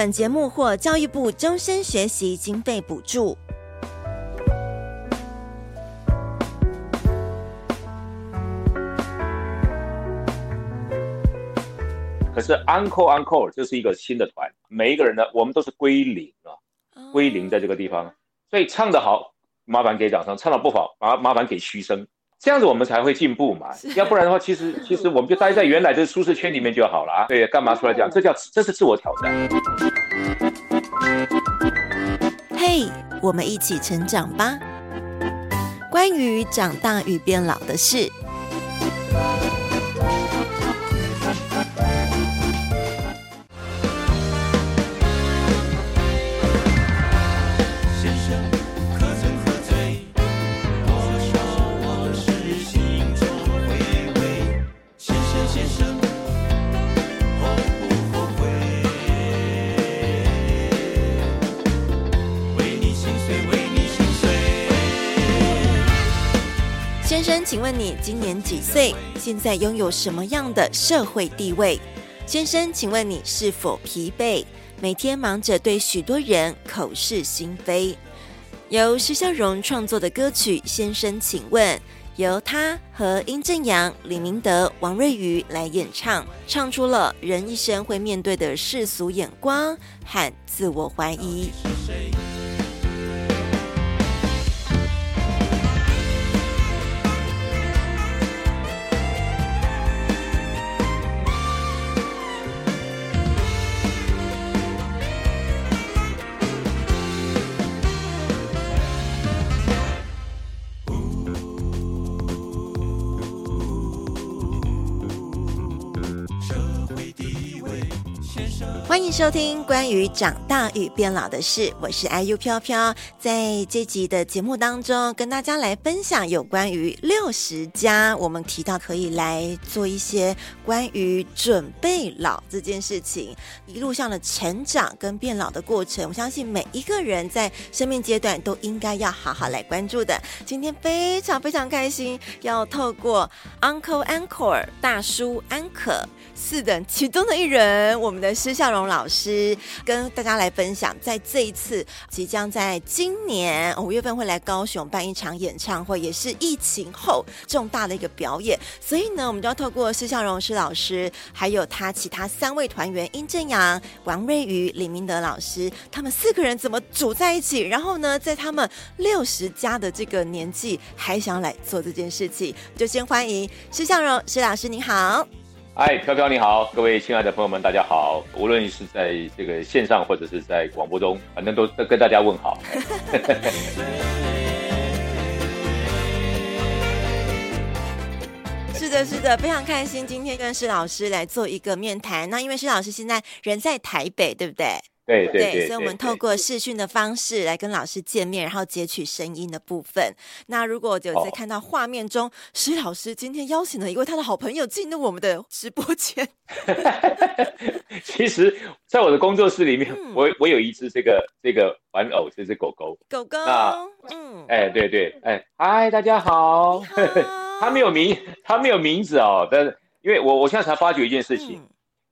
本节目获教育部终身学习经费补助。可是 Uncle Uncle 这是一个新的团，每一个人呢，我们都是归零啊，归零在这个地方。所以唱得好，麻烦给掌声；唱得不好，麻麻烦给嘘声。这样子我们才会进步嘛，要不然的话，其实其实我们就待在原来的舒适圈里面就好了啊。对，干嘛出来讲？这叫这是自我挑战。嘿，我们一起成长吧。关于长大与变老的事。请问你今年几岁？现在拥有什么样的社会地位？先生，请问你是否疲惫？每天忙着对许多人口是心非。由施孝荣创作的歌曲《先生，请问》，由他和殷正阳、李明德、王瑞瑜来演唱，唱出了人一生会面对的世俗眼光和自我怀疑。收听关于长大与变老的事，我是 IU 飘飘，在这集的节目当中，跟大家来分享有关于六十加，我们提到可以来做一些关于准备老这件事情，一路上的成长跟变老的过程，我相信每一个人在生命阶段都应该要好好来关注的。今天非常非常开心，要透过 Uncle Anchor 大叔安可。是的，其中的一人，我们的施孝荣老师跟大家来分享，在这一次即将在今年五月份会来高雄办一场演唱会，也是疫情后重大的一个表演。所以呢，我们就要透过施孝荣施老师，还有他其他三位团员殷正阳、王瑞瑜、李明德老师，他们四个人怎么组在一起？然后呢，在他们六十加的这个年纪，还想来做这件事情，就先欢迎施孝荣施老师，你好。嗨，飘飘你好，各位亲爱的朋友们，大家好。无论是在这个线上或者是在广播中，反正都都跟大家问好。是的，是的，非常开心，今天跟施老师来做一个面谈。那因为施老师现在人在台北，对不对？对对对，对，所以我们透过视讯的方式来跟老师见面，然后截取声音的部分。那如果有在看到画面中，石老师今天邀请了一位他的好朋友进入我们的直播间。其实，在我的工作室里面，嗯、我我有一只这个这个玩偶，这只狗狗。狗狗。那嗯，哎，对对，哎，嗨，大家好。他没有名，他没有名字哦。但是因为我我现在才发觉一件事情，嗯、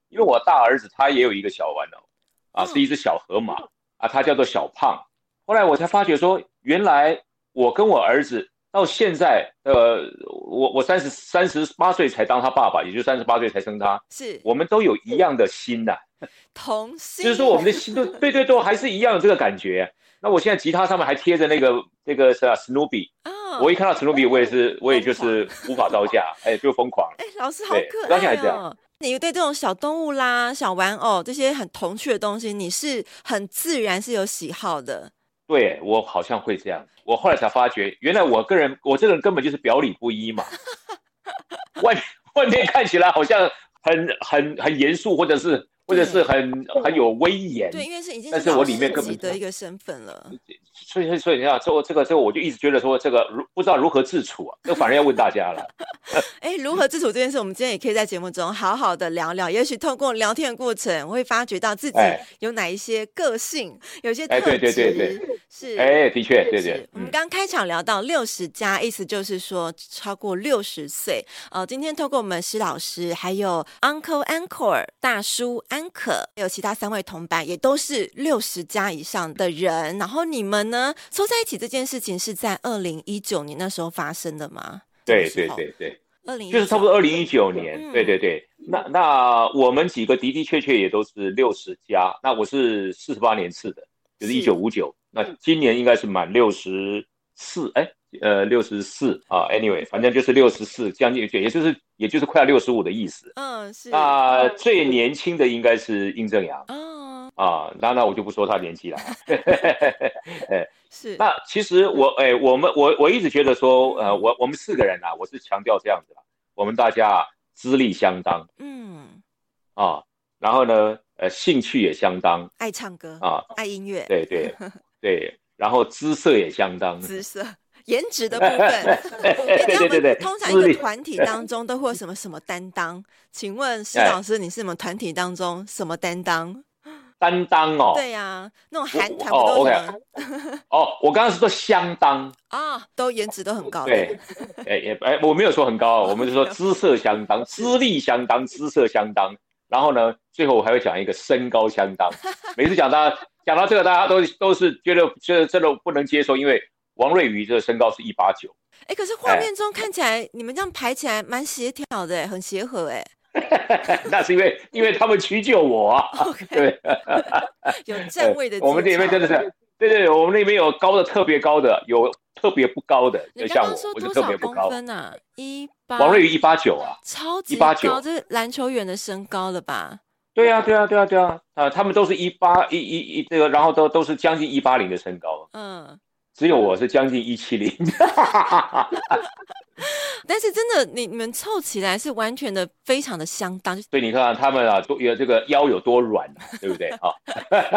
因为我大儿子他也有一个小玩偶。啊，是一只小河马啊，它叫做小胖。后来我才发觉说，原来我跟我儿子到现在，呃，我我三十三十八岁才当他爸爸，也就三十八岁才生他，是我们都有一样的心呐、啊，同心，就是说我们的心都 对对对，还是一样的这个感觉。那我现在吉他上面还贴着那个那个是啊，史努比，哦，我一看到史努比，我也是我也就是无法招架，哎，就疯狂。哎，老师好可爱哦。你对这种小动物啦、小玩偶这些很童趣的东西，你是很自然是有喜好的。对，我好像会这样，我后来才发觉，原来我个人 我这个人根本就是表里不一嘛。外外面看起来好像很很很严肃，或者是或者是很很有威严。对，因为是已经但是我里面根本的一个身份了。所以所以你看，这这个这个，我就一直觉得说这个如不知道如何自处啊，那反而要问大家了。哎，如何自处这件事，我们今天也可以在节目中好好的聊聊。也许透过聊天的过程，我会发觉到自己有哪一些个性，有些特质。对对对对，是。哎，的确，对对。我们刚开场聊到六十加，意思就是说超过六十岁。呃，今天透过我们施老师，还有 Uncle Anchor 大叔安可，还有其他三位同伴，也都是六十加以上的人。然后你们呢，凑在一起这件事情是在二零一九年那时候发生的吗？对对对对，二零就是差不多二零一九年。嗯、对对对，那那我们几个的的确确也都是六十加。那我是四十八年次的，就是一九五九。那今年应该是满六十四，哎。呃，六十四啊，anyway，反正就是六十四，将近，也就是也就是快要六十五的意思。嗯，是。那最年轻的应该是殷正阳。哦。啊，那那我就不说他年纪了。是。那其实我哎，我们我我一直觉得说，呃，我我们四个人啊，我是强调这样子的，我们大家资历相当。嗯。啊，然后呢，呃，兴趣也相当。爱唱歌啊，爱音乐。对对 对，然后姿色也相当。姿色。颜值的部分，对对对对，通常一个团体当中都会有什么什么担当？请问施老师，你是你们团体当中什么担当？担当哦，对呀，那种韩团都是什么？哦，我刚刚是说相当啊，都颜值都很高。对，哎也哎，我没有说很高，我们是说姿色相当，资历相当，姿色相当。然后呢，最后我还会讲一个身高相当。每次讲到讲到这个，大家都都是觉得觉得真的不能接受，因为。王瑞瑜这个身高是一八九，哎，可是画面中看起来你们这样排起来蛮协调的，很协和，哎。那是因为因为他们屈就我啊。对，有站位的。我们这边真的是，对对，我们那边有高的特别高的，有特别不高的，就像我，我是特别不高。分啊，一八。王瑞瑜一八九啊，超级高，这是篮球员的身高了吧？对啊，对啊，对啊，对啊，啊，他们都是一八一一一这个，然后都都是将近一八零的身高。嗯。只有我是将近一七零，但是真的，你你们凑起来是完全的非常的相当。所以你看他们啊，都有这个腰有多软，对不对？啊，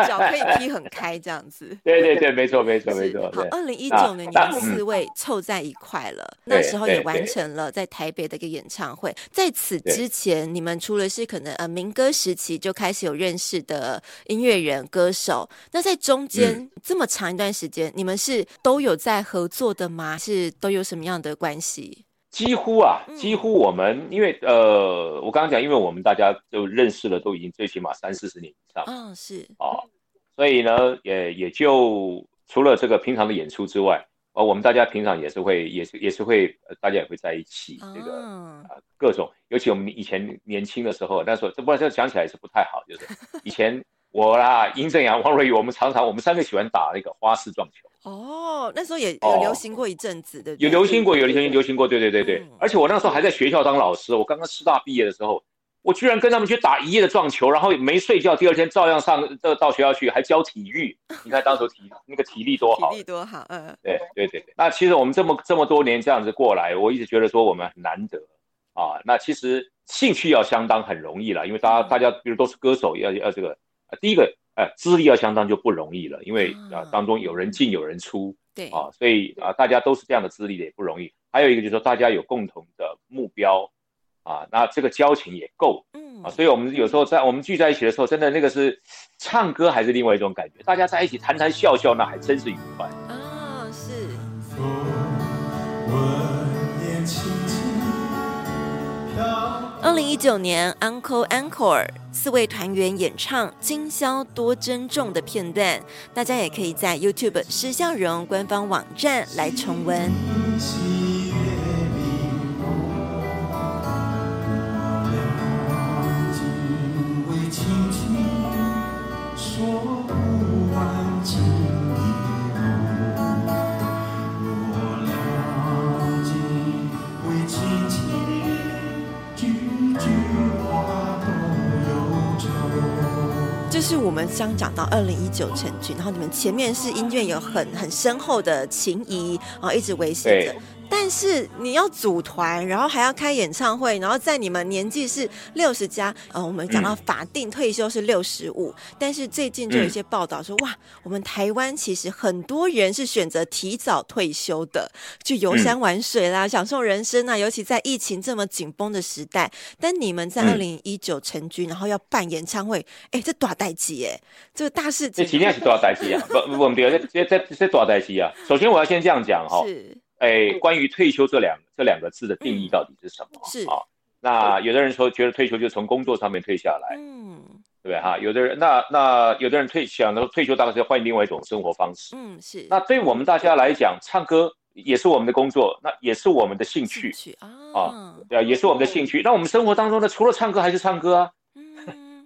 脚可以踢很开这样子。对对对，没错没错没错。好，二零一九年你们四位凑在一块了，那时候也完成了在台北的一个演唱会。在此之前，你们除了是可能呃民歌时期就开始有认识的音乐人歌手，那在中间这么长一段时间，你们是。都有在合作的吗？是都有什么样的关系？几乎啊，几乎我们、嗯、因为呃，我刚刚讲，因为我们大家就认识了，都已经最起码三四十年以上。嗯、哦，是啊，所以呢，也也就除了这个平常的演出之外，呃，我们大家平常也是会，也是也是会，大家也会在一起。这个、哦、呃，各种，尤其我们以前年轻的时候，那时候这不这讲起来是不太好，就是以前我啦，殷正阳、王瑞宇，我们常常我们三个喜欢打那个花式撞球。哦，那时候也有流行过一阵子的，有流行过，有流行流行过，对对对对。而且我那时候还在学校当老师，我刚刚师大毕业的时候，我居然跟他们去打一夜的撞球，然后没睡觉，第二天照样上到到学校去，还教体育。你看当时体那个体力多好，体力多好，嗯，对对对对。那其实我们这么这么多年这样子过来，我一直觉得说我们很难得啊。那其实兴趣要相当很容易了，因为大家大家比如都是歌手，要要这个第一个。呃，资历要相当就不容易了，因为啊当中有人进有人出，对啊，所以啊大家都是这样的资历的也不容易。还有一个就是说大家有共同的目标，啊，那这个交情也够，嗯啊，所以我们有时候在我们聚在一起的时候，真的那个是唱歌还是另外一种感觉，大家在一起谈谈笑笑，那还真是愉快。啊，是。二零一九年，Uncle Encore 四位团员演唱《今宵多珍重》的片段，大家也可以在 YouTube 施孝荣官方网站来重温。们刚讲到二零一九成军，然后你们前面是音乐有很很深厚的情谊然后，一直维系着。但是你要组团，然后还要开演唱会，然后在你们年纪是六十加，呃，我们讲到法定退休是六十五，但是最近就有一些报道说，哇，我们台湾其实很多人是选择提早退休的，去游山玩水啦，享受人生啊，尤其在疫情这么紧绷的时代。但你们在二零一九成军，然后要办演唱会，哎，这大代机哎，这个大事情，这肯定是多少代机啊？不不，我们这这这这多少代机啊？首先我要先这样讲哈。是。哎，关于退休这两这两个字的定义到底是什么？是啊，那有的人说觉得退休就从工作上面退下来，嗯，对不对哈？有的人那那有的人退想的退休大概是换另外一种生活方式，嗯是。那对我们大家来讲，唱歌也是我们的工作，那也是我们的兴趣，兴趣啊，啊，对啊，也是我们的兴趣。那我们生活当中呢，除了唱歌还是唱歌啊。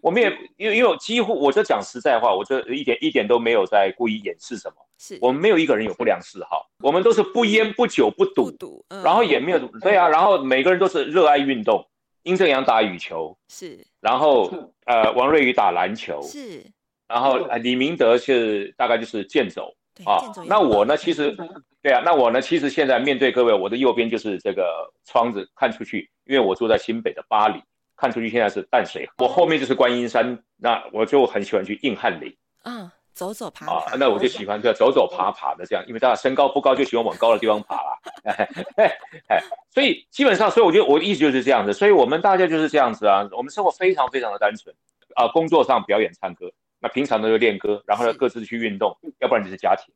我们也因为因为几乎，我就讲实在话，我这一点一点都没有在故意掩饰什么。是我们没有一个人有不良嗜好，我们都是不烟不酒不赌，不赌，然后也没有对啊，然后每个人都是热爱运动。殷正阳打羽球是，然后呃王瑞宇打篮球是，然后李明德是大概就是健走啊。那我呢，其实对啊，那我呢，其实现在面对各位，我的右边就是这个窗子看出去，因为我住在新北的八里。看出去现在是淡水，我后面就是观音山，那我就很喜欢去硬汉岭，嗯，走走爬爬，啊，那我就喜欢这走走爬爬的这样，因为大家身高不高，就喜欢往高的地方爬啦，哎哎哎，所以基本上，所以我觉得我的意思就是这样子，所以我们大家就是这样子啊，我们生活非常非常的单纯。啊，工作上表演唱歌，那平常都是练歌，然后呢各自去运动，要不然就是家庭，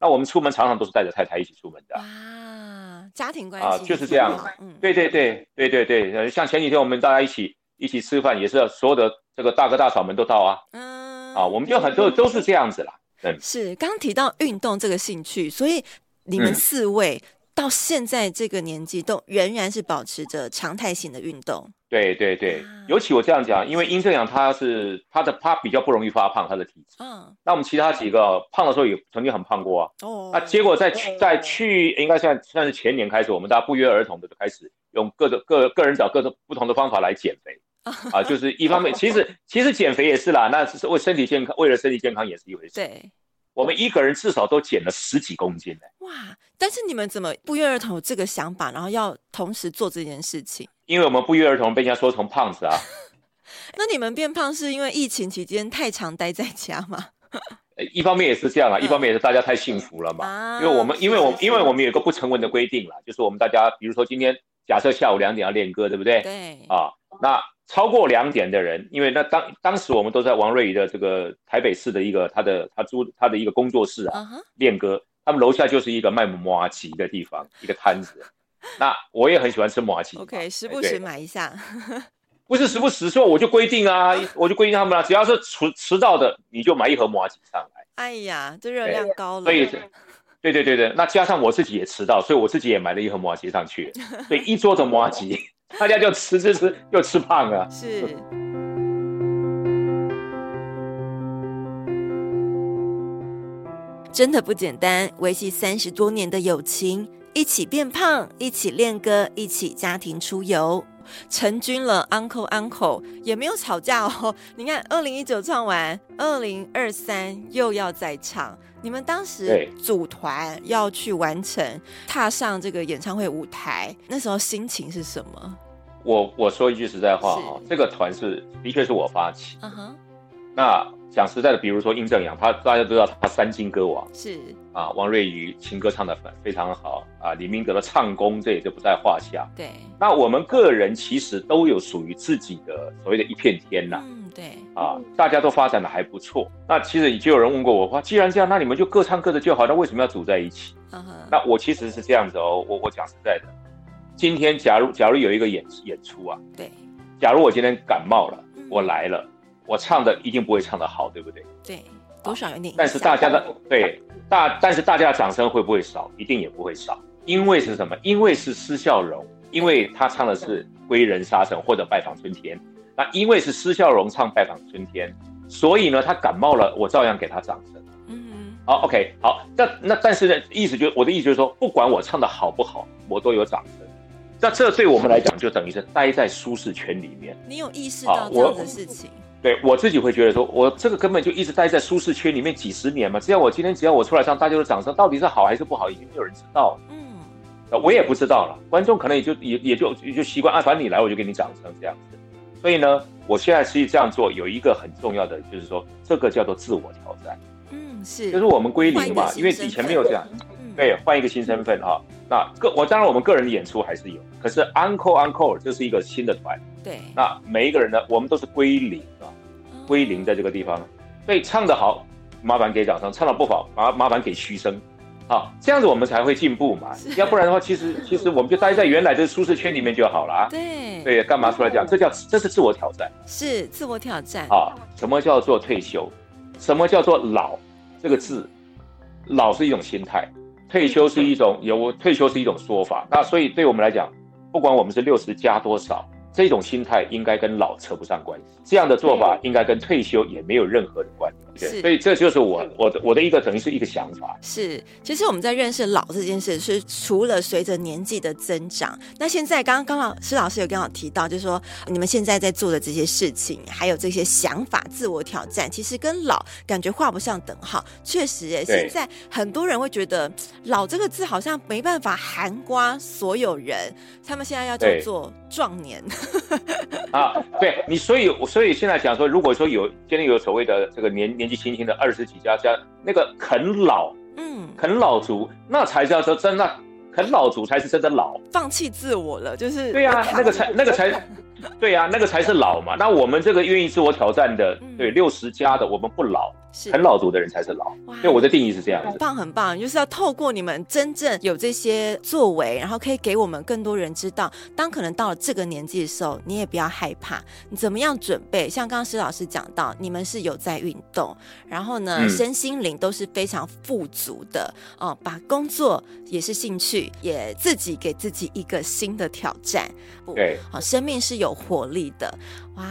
那我们出门常常都是带着太太一起出门的。啊家庭关系啊，就是这样。嗯，对对对对对对，像前几天我们大家一起一起吃饭，也是所有的这个大哥大嫂们都到啊。嗯，啊，我们就很多都是这样子啦。嗯，是刚刚提到运动这个兴趣，所以你们四位到现在这个年纪都仍然是保持着常态性的运动。对对对，尤其我这样讲，因为阴正阳他是他的他比较不容易发胖，他的体质。嗯。那我们其他几个胖的时候也曾经很胖过啊。哦。那结果在去在去应该算算是前年开始，我们大家不约而同的就开始用各种各个人找各种不同的方法来减肥。啊，就是一方面，其实其实减肥也是啦，那是为身体健康，为了身体健康也是一回事。对。我们一个人至少都减了十几公斤呢。哇！但是你们怎么不约而同有这个想法，然后要同时做这件事情？因为我们不约而同被人家说成胖子啊。那你们变胖是因为疫情期间太常待在家吗？一方面也是这样啊，一方面也是大家太幸福了嘛。啊、因为我们，因为我们，因为我们有一个不成文的规定了，就是我们大家，比如说今天假设下午两点要练歌，对不对？对。啊，那超过两点的人，因为那当当时我们都在王瑞仪的这个台北市的一个他的他租他的一个工作室啊练歌，uh. 他们楼下就是一个卖麻糬的地方，一个摊子。那我也很喜欢吃麻糬，OK，时不时买一下。不是时不时说，我就规定啊，我就规定他们了，只要是迟迟到的，你就买一盒麻糬上来。哎呀，这热量高了。所以，对对对对，那加上我自己也迟到，所以我自己也买了一盒麻糬上去。所以一桌的麻糬，大家就吃吃吃，又吃胖了。是。真的不简单，维系三十多年的友情。一起变胖，一起练歌，一起家庭出游，成军了。Uncle Uncle 也没有吵架哦。你看，二零一九唱完，二零二三又要再唱。你们当时组团要去完成，踏上这个演唱会舞台，那时候心情是什么？我我说一句实在话哈，是这个团是的确是我发起。嗯哼、uh，huh. 那。讲实在的，比如说殷正阳，他大家都知道他三金歌王是啊，王瑞瑜情歌唱的非常好啊，李明德的唱功这也就不在话下。对，那我们个人其实都有属于自己的所谓的一片天呐。嗯，对啊，大家都发展的还不错。那其实已经有人问过我话，既然这样，那你们就各唱各的就好，那为什么要组在一起？嗯哼。那我其实是这样子哦，我我讲实在的，今天假如假如有一个演演出啊，对，假如我今天感冒了，我来了。我唱的一定不会唱的好，对不对？对，多少有点。但是大家的对大，但是大家的掌声会不会少？一定也不会少，因为是什么？因为是施孝荣，因为他唱的是《归人沙城》或者《拜访春天》。那因为是施孝荣唱《拜访春天》，所以呢，他感冒了，我照样给他掌声。嗯哼。好，OK，好。那那但是呢，意思就我的意思就是说，不管我唱的好不好，我都有掌声。那这对我们来讲，就等于是待在舒适圈里面。你有意识到这样的事情？对我自己会觉得说，我这个根本就一直待在舒适圈里面几十年嘛。只要我今天只要我出来唱，大家的掌声到底是好还是不好，已经没有人知道了。嗯，我也不知道了，观众可能也就也也就也就习惯，啊，反正你来我就给你掌声这样子。所以呢，我现在其实这样做有一个很重要的，就是说这个叫做自我挑战。嗯，是，就是我们归零嘛，因为以前没有这样。对，换一个新身份啊。那个我当然我们个人的演出还是有，可是 Encore Encore 就是一个新的团。对。那每一个人呢，我们都是归零啊，归零在这个地方。所以唱得好，麻烦给掌声；唱得不好，麻麻烦给嘘声。好，这样子我们才会进步嘛。要不然的话，其实 其实我们就待在原来的舒适圈里面就好了啊。对。对，干嘛出来讲？这叫这是自我挑战。是自我挑战。啊，什么叫做退休？什么叫做老？这个字，老是一种心态。退休是一种有退休是一种说法，那所以对我们来讲，不管我们是六十加多少，这种心态应该跟老扯不上关系。这样的做法应该跟退休也没有任何的关系。所以这就是我我的我的一个等于是一个想法。是，其实我们在认识老这件事，是除了随着年纪的增长，那现在刚刚刚好施老师有刚好提到，就是说你们现在在做的这些事情，还有这些想法、自我挑战，其实跟老感觉画不上等号。确实，哎，现在很多人会觉得“老”这个字好像没办法涵盖所有人，他们现在要叫做壮年。啊，对你，所以所以现在讲说，如果说有今天有所谓的这个年年纪轻轻的二十几家家那个啃老，嗯，啃老族，那才叫说真的啃老族才是真的老，放弃自我了，就是对呀、啊，那个才那个才，对呀、啊，那个才是老嘛。那我们这个愿意自我挑战的，嗯、对六十加的，我们不老。很老族的人才是老，对我的定义是这样子。很棒，很棒，就是要透过你们真正有这些作为，然后可以给我们更多人知道，当可能到了这个年纪的时候，你也不要害怕，你怎么样准备？像刚刚施老师讲到，你们是有在运动，然后呢，嗯、身心灵都是非常富足的哦，把工作也是兴趣，也自己给自己一个新的挑战。对，好，生命是有活力的。哇，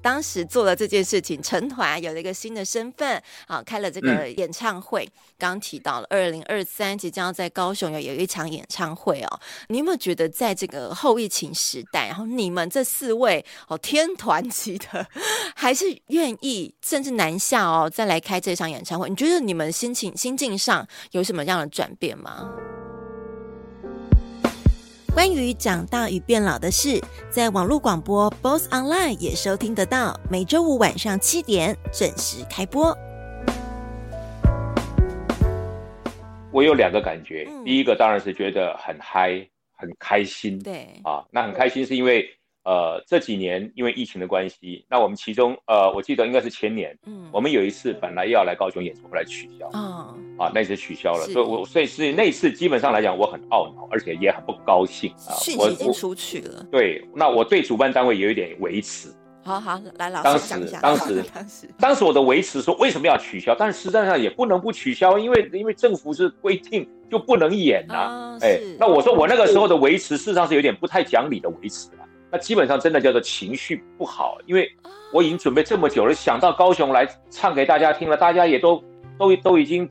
当时做了这件事情，成团有了一个新的身份，啊，开了这个演唱会。刚、嗯、提到了二零二三即将要在高雄有有一场演唱会哦。你有没有觉得，在这个后疫情时代，然后你们这四位哦天团 级的，还是愿意甚至南下哦，再来开这场演唱会？你觉得你们心情心境上有什么样的转变吗？关于长大与变老的事，在网络广播 BOSS Online 也收听得到，每周五晚上七点准时开播。我有两个感觉，嗯、第一个当然是觉得很嗨，很开心。对啊，那很开心是因为。呃，这几年因为疫情的关系，那我们其中呃，我记得应该是前年，嗯，我们有一次本来要来高雄演出，后来取消，啊，啊，那次取消了，所以我所以是那次基本上来讲，我很懊恼，而且也很不高兴啊。讯息已经出去了。对，那我对主办单位有一点维持。好好来，老师讲一下。当时，当时，当时我的维持说为什么要取消？但是实际上也不能不取消，因为因为政府是规定就不能演呐、啊。哎，那我说我那个时候的维持，事实上是有点不太讲理的维持了。那基本上真的叫做情绪不好，因为我已经准备这么久了，想到高雄来唱给大家听了，大家也都都都已经，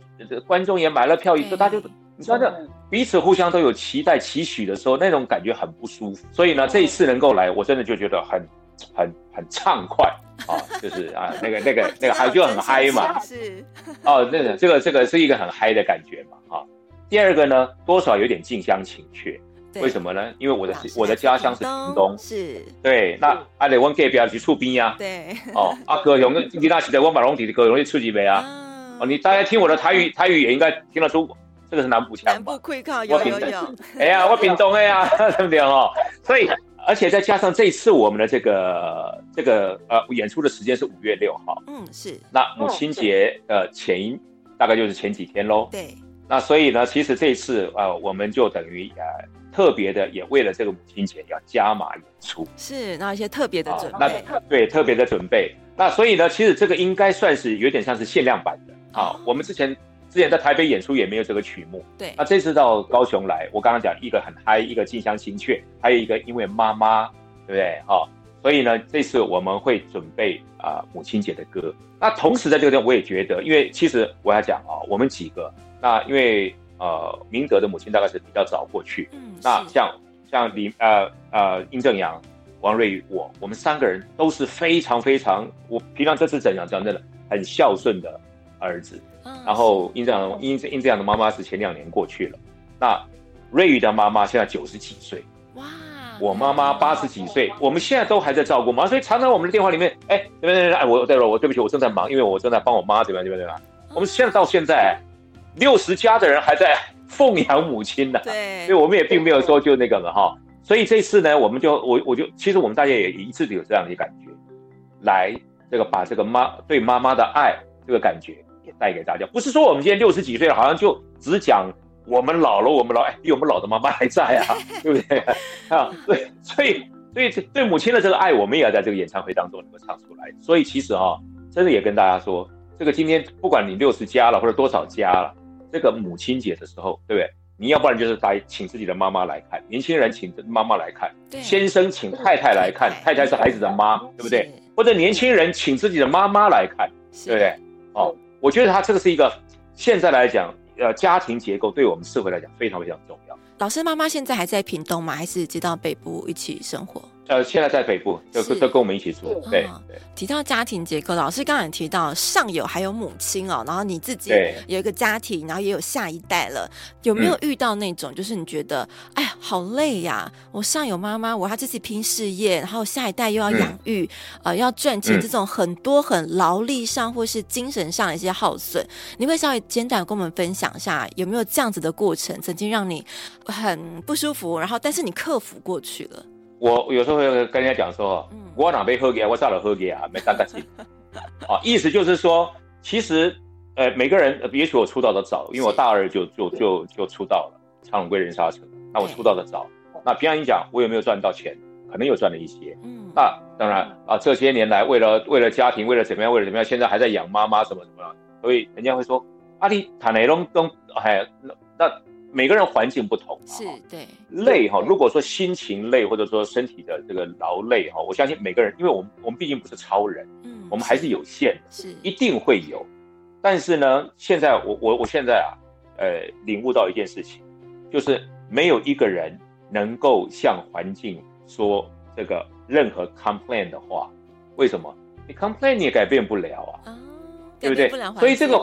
观众也买了票，大家就你知道这彼此互相都有期待期许的时候，那种感觉很不舒服。所以呢，这一次能够来，我真的就觉得很很很畅快啊，就是啊那个那个 那个还就很嗨嘛，是哦，那个这个这个是一个很嗨的感觉嘛啊。第二个呢，多少有点近乡情怯。为什么呢？因为我的我的家乡是屏东，是对。那阿得问隔壁去厝边呀？对。哦，阿哥用你那时的我马龙底的歌容易出几杯啊？哦，你大家听我的台语，台语也应该听得出，这个是南部腔。南部会靠有有有。哎呀，我屏东哎呀，对不对哦？所以，而且再加上这一次我们的这个这个呃演出的时间是五月六号，嗯，是。那母亲节呃前大概就是前几天喽。对。那所以呢，其实这一次呃我们就等于呃。特别的，也为了这个母亲节要加码演出，是那一些特别的准备，啊、那对特别的准备。那所以呢，其实这个应该算是有点像是限量版的啊。我们之前之前在台北演出也没有这个曲目，对。那这次到高雄来，我刚刚讲一个很嗨，一个近乡情怯，还有一个因为妈妈，对不对？哈、啊，所以呢，这次我们会准备啊母亲节的歌。那同时在这个地方，我也觉得，因为其实我要讲啊，我们几个，那因为。呃，明德的母亲大概是比较早过去。嗯，那像像李呃呃殷正阳、王瑞宇，我我们三个人都是非常非常，我平常这次怎样讲真的很孝顺的儿子。嗯，然后殷正阳殷殷正阳的妈妈是前两年过去了。那瑞宇的妈妈现在九十几岁，哇，我妈妈八十几岁，我们现在都还在照顾妈，所以常常我们的电话里面，哎，对对对，哎，我对了，我对不起，我正在忙，因为我正在帮我妈，对吧？对吧？对吧？我们现在到现在六十加的人还在奉养母亲呢，对，所以我们也并没有说就那个了哈。所以这次呢，我们就我我就其实我们大家也一致的有这样的感觉，来这个把这个妈对妈妈的爱这个感觉也带给大家。不是说我们今天六十几岁了，好像就只讲我们老了，我们老哎，比我们老的妈妈还在啊，对不对啊？对，所以所以对母亲的这个爱，我们也要在这个演唱会当中能够唱出来。所以其实啊，真的也跟大家说，这个今天不管你六十加了或者多少加了，这个母亲节的时候，对不对？你要不然就是带请自己的妈妈来看，年轻人请妈妈来看，先生请太太来看，太太是孩子的妈，对不对？或者年轻人请自己的妈妈来看，对不对？哦，我觉得他这个是一个现在来讲，呃，家庭结构对我们社会来讲非常非常重要。老师妈妈现在还在屏东吗？还是接到北部一起生活？呃，现在在北部，就都跟我们一起住。对对。提到家庭结构，老师刚才也提到上有还有母亲哦，然后你自己有一个家庭，然后也有下一代了。有没有遇到那种，就是你觉得，哎呀，好累呀！我上有妈妈，我要自己拼事业，然后下一代又要养育，呃，要赚钱，这种很多很劳力上或是精神上的一些耗损，你会稍微简短跟我们分享一下，有没有这样子的过程，曾经让你很不舒服，然后但是你克服过去了？我有时候会跟人家讲说，我哪杯喝给我咋了喝给啊，没当个亲。啊，意思就是说，其实，呃，每个人，也许我出道的早，因为我大二就就就就出道了，唱归人沙城。那我出道的早，那平常你讲，我有没有赚到钱？可能有赚了一些。嗯。那当然啊，这些年来为了为了家庭，为了怎么样，为了怎么样，现在还在养妈妈什么什么，所以人家会说，阿里塔雷隆东，哎，那那。每个人环境不同，是对累哈。如果说心情累，或者说身体的这个劳累哈，我相信每个人，因为我们我们毕竟不是超人，嗯，我们还是有限的，是一定会有。但是呢，现在我我我现在啊，呃，领悟到一件事情，就是没有一个人能够向环境说这个任何 complain 的话。为什么？你 complain 你也改变不了啊。对不对？所以这个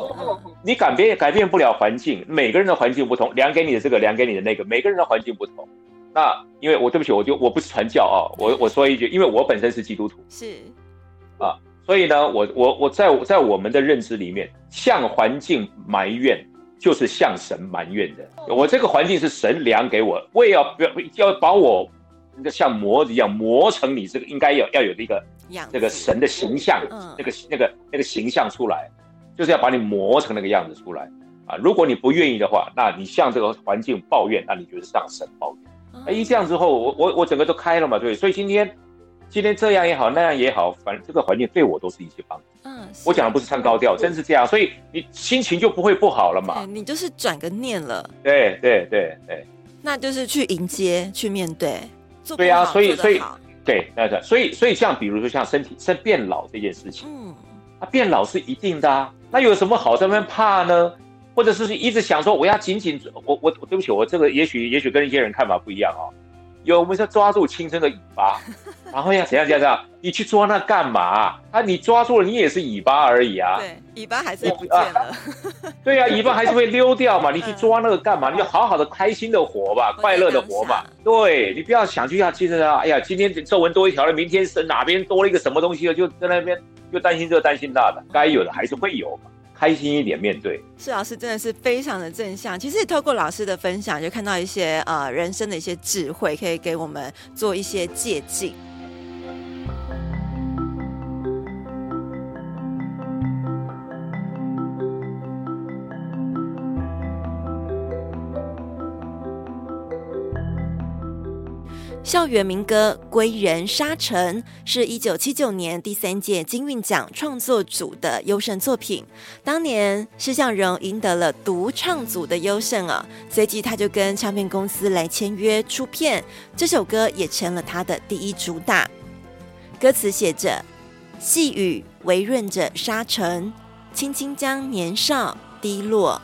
你改变改变不了环境，每个人的环境不同，量给你的这个，量给你的那个，每个人的环境不同。那因为我对不起，我就我不是传教啊，我我说一句，因为我本身是基督徒，是啊，所以呢，我我我在在我们的认知里面，向环境埋怨就是向神埋怨的。我这个环境是神量给我，我也要要要把我那个像磨子一样磨成你这个应该要要有的一个。这个神的形象，嗯、那个那个那个形象出来，就是要把你磨成那个样子出来啊！如果你不愿意的话，那你向这个环境抱怨，那你就是向神抱怨。哎、嗯，一这样之后，我我我整个都开了嘛，对。所以今天今天这样也好，那样也好，反正这个环境对我都是一些帮助。嗯，我讲的不是唱高调，真是这样。所以你心情就不会不好了嘛。你就是转个念了。对对对对，那就是去迎接，去面对。对啊，所以所以。对，那个，所以，所以像比如说像身体身变老这件事情，嗯，它变老是一定的啊，那有什么好在那边怕呢？或者是一直想说我要紧紧，我我对不起，我这个也许也许跟一些人看法不一样啊、哦。有我们要抓住青春的尾巴，然后要怎样怎样怎样？你去抓那干嘛？啊，你抓住了，你也是尾巴而已啊。对，尾巴还是不见了。啊对呀、啊，尾巴还是会溜掉嘛。你去抓那个干嘛？你就好好的、开心的活吧，快乐的活嘛。对，你不要想去要其实啊，哎呀，今天皱纹多一条了，明天是哪边多了一个什么东西了，就在那边就担心这担心那的，该有的还是会有嘛。开心一点面对，是老师真的是非常的正向。其实也透过老师的分享，就看到一些呃人生的一些智慧，可以给我们做一些借鉴。校园民歌《归人沙城》是一九七九年第三届金韵奖创作组的优胜作品。当年施向荣赢得了独唱组的优胜啊，随即他就跟唱片公司来签约出片，这首歌也成了他的第一主打。歌词写着：细雨微润着沙城，轻轻将年少滴落，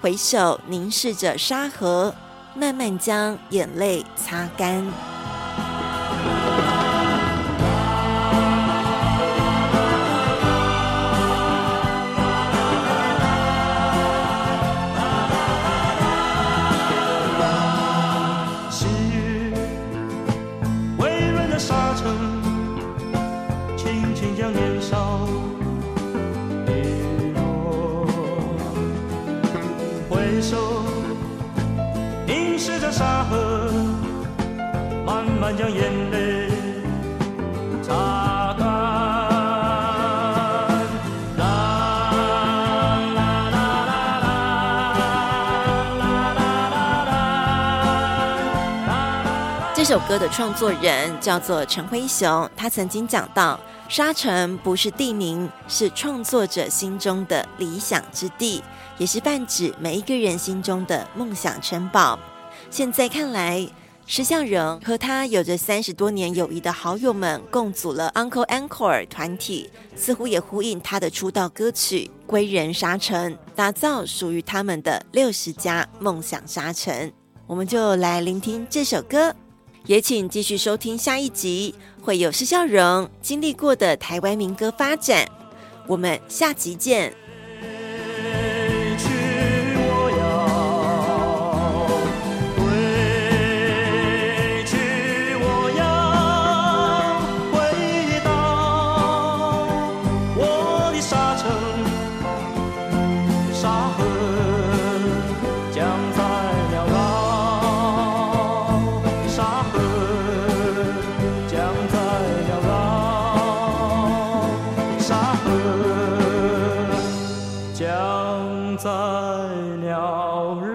回首凝视着沙河，慢慢将眼泪擦干。首歌的创作人叫做陈辉雄，他曾经讲到，沙城不是地名，是创作者心中的理想之地。也是泛指每一个人心中的梦想城堡。现在看来，石孝荣和他有着三十多年友谊的好友们共组了 Uncle Encore 团体，似乎也呼应他的出道歌曲《归人沙城》，打造属于他们的六十家梦想沙城。我们就来聆听这首歌，也请继续收听下一集，会有施孝荣经历过的台湾民歌发展。我们下集见。像在鸟。